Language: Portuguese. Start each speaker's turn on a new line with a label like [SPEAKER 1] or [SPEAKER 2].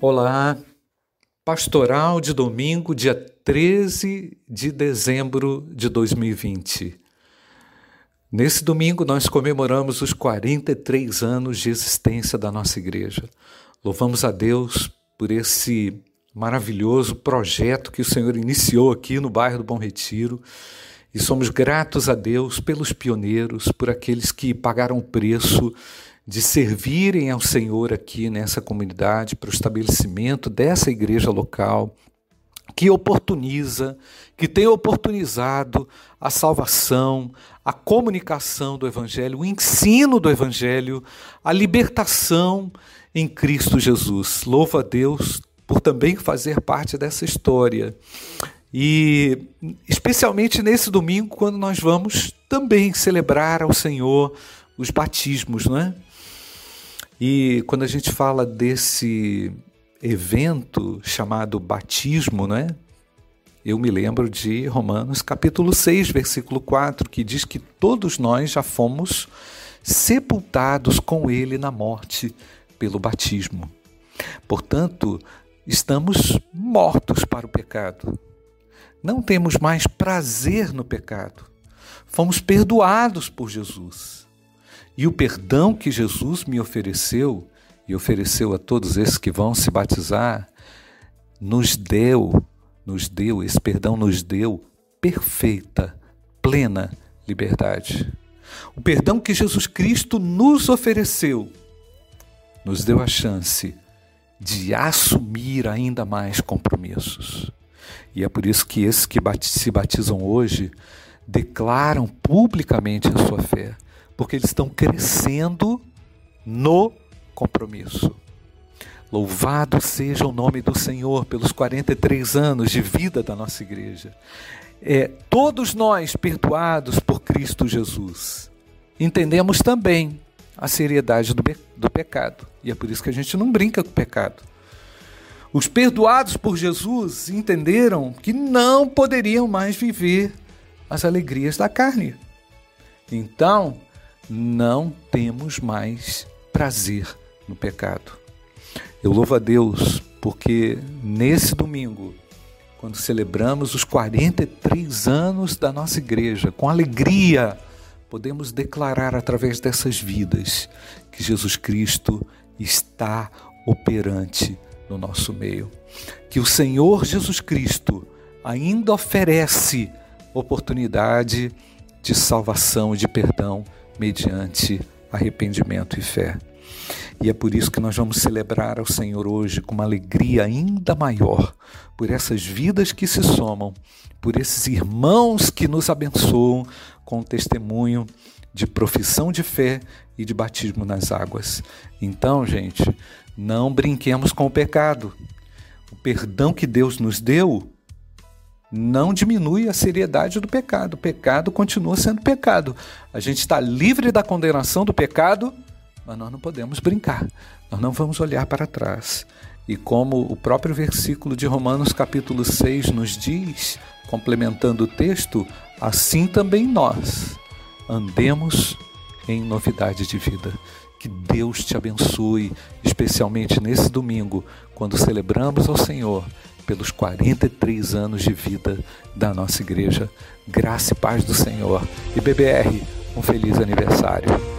[SPEAKER 1] Olá, pastoral de domingo, dia 13 de dezembro de 2020. Nesse domingo nós comemoramos os 43 anos de existência da nossa igreja. Louvamos a Deus por esse maravilhoso projeto que o Senhor iniciou aqui no bairro do Bom Retiro. E somos gratos a Deus pelos pioneiros, por aqueles que pagaram o preço de servirem ao Senhor aqui nessa comunidade, para o estabelecimento dessa igreja local, que oportuniza, que tem oportunizado a salvação, a comunicação do Evangelho, o ensino do Evangelho, a libertação em Cristo Jesus. Louva a Deus por também fazer parte dessa história. E especialmente nesse domingo, quando nós vamos também celebrar ao Senhor os batismos, não é? E quando a gente fala desse evento chamado batismo, né? Eu me lembro de Romanos capítulo 6, versículo 4, que diz que todos nós já fomos sepultados com ele na morte pelo batismo. Portanto, estamos mortos para o pecado. Não temos mais prazer no pecado. Fomos perdoados por Jesus. E o perdão que Jesus me ofereceu e ofereceu a todos esses que vão se batizar, nos deu, nos deu, esse perdão nos deu perfeita, plena liberdade. O perdão que Jesus Cristo nos ofereceu nos deu a chance de assumir ainda mais compromissos. E é por isso que esses que se batizam hoje declaram publicamente a sua fé porque eles estão crescendo no compromisso. Louvado seja o nome do Senhor pelos 43 anos de vida da nossa igreja. É, todos nós perdoados por Cristo Jesus. Entendemos também a seriedade do, do pecado. E é por isso que a gente não brinca com o pecado. Os perdoados por Jesus entenderam que não poderiam mais viver as alegrias da carne. Então, não temos mais prazer no pecado. Eu louvo a Deus porque nesse domingo, quando celebramos os 43 anos da nossa igreja, com alegria, podemos declarar através dessas vidas que Jesus Cristo está operante no nosso meio. Que o Senhor Jesus Cristo ainda oferece oportunidade de salvação, de perdão mediante arrependimento e fé. E é por isso que nós vamos celebrar ao Senhor hoje com uma alegria ainda maior, por essas vidas que se somam, por esses irmãos que nos abençoam com o testemunho de profissão de fé e de batismo nas águas. Então, gente, não brinquemos com o pecado. O perdão que Deus nos deu não diminui a seriedade do pecado. O pecado continua sendo pecado. A gente está livre da condenação do pecado, mas nós não podemos brincar. Nós não vamos olhar para trás. E como o próprio versículo de Romanos, capítulo 6, nos diz, complementando o texto, assim também nós andemos em novidade de vida. Que Deus te abençoe, especialmente nesse domingo, quando celebramos ao Senhor pelos 43 anos de vida da nossa igreja. Graça e paz do Senhor. E BBR, um feliz aniversário.